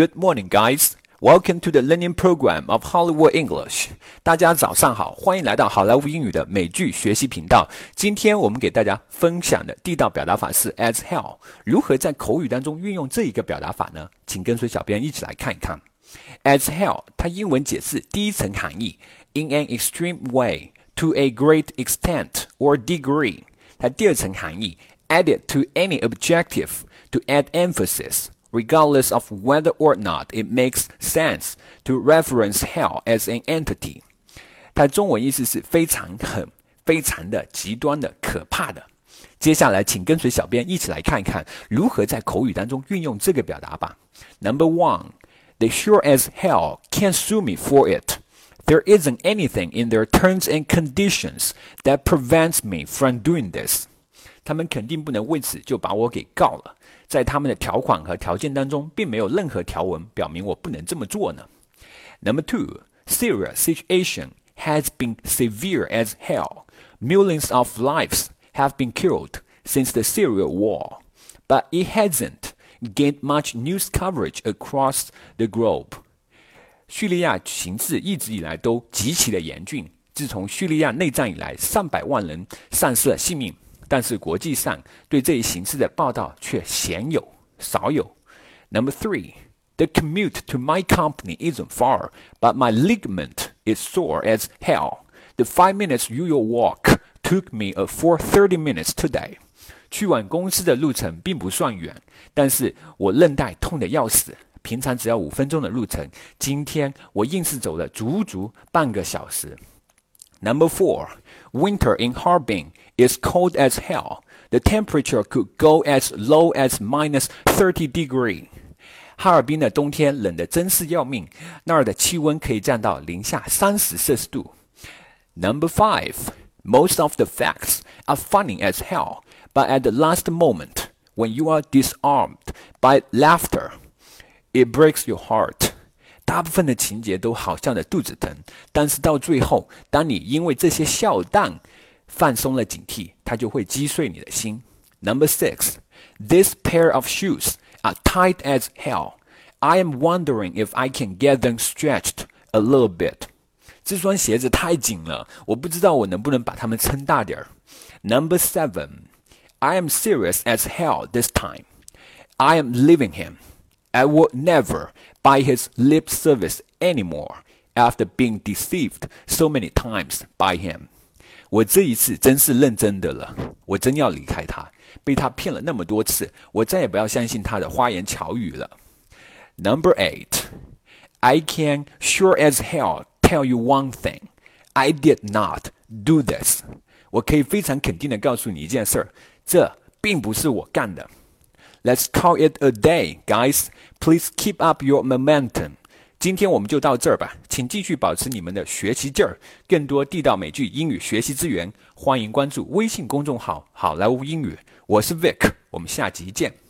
Good morning, guys. Welcome to the Learning Program of Hollywood English. 大家早上好，欢迎来到好莱坞英语的美剧学习频道。今天我们给大家分享的地道表达法是 as hell。如何在口语当中运用这一个表达法呢？请跟随小编一起来看一看。As hell，它英文解释第一层含义：in an extreme way, to a great extent or degree。它第二层含义：added to any adjective to add emphasis。regardless of whether or not it makes sense to reference hell as an entity。它中文意思是非常很、非常的极端的、可怕的。接下来，请跟随小编一起来看一看如何在口语当中运用这个表达吧。Number one, they sure as hell can't sue me for it. There isn't anything in their terms and conditions that prevents me from doing this. 他们肯定不能为此就把我给告了。在他们的条款和条件当中，并没有任何条文表明我不能这么做呢。Number two, Syria's situation has been severe as hell. Millions of lives have been killed since the Syria war, but it hasn't gained much news coverage across the globe. 叙利亚形势一直以来都极其的严峻。自从叙利亚内战以来，上百万人丧失了性命。 但是国际上对这一形式的报道却鲜有少有。Number three, the commute to my company isn't far, but my ligament is sore as hell. The five minutes usual walk took me a full thirty minutes today. 去往公司的路程并不算远，但是我韧带痛得要死。平常只要五分钟的路程，今天我硬是走了足足半个小时。 Number four, winter in Harbin is cold as hell. The temperature could go as low as minus thirty degree. 哈尔滨的冬天冷得真是要命，那儿的气温可以降到零下三十摄氏度。Number five, most of the facts are funny as hell, but at the last moment, when you are disarmed by laughter, it breaks your heart. 大部分的情节都好像的肚子疼，但是到最后，当你因为这些笑档放松了警惕，它就会击碎你的心。Number six, this pair of shoes are tight as hell. I am wondering if I can get them stretched a little bit. 这双鞋子太紧了，我不知道我能不能把它们撑大点儿。Number seven, I am serious as hell this time. I am leaving him. I will never buy his lip service anymore after being deceived so many times by him. 我这一次真是认真的了，我真要离开他，被他骗了那么多次，我再也不要相信他的花言巧语了。Number eight, I can sure as hell tell you one thing, I did not do this. 我可以非常肯定的告诉你一件事儿，这并不是我干的。 Let's call it a day, guys. Please keep up your momentum. 今天我们就到这儿吧，请继续保持你们的学习劲儿。更多地道美剧英语学习资源，欢迎关注微信公众号“好莱坞英语”。我是 Vic，我们下集见。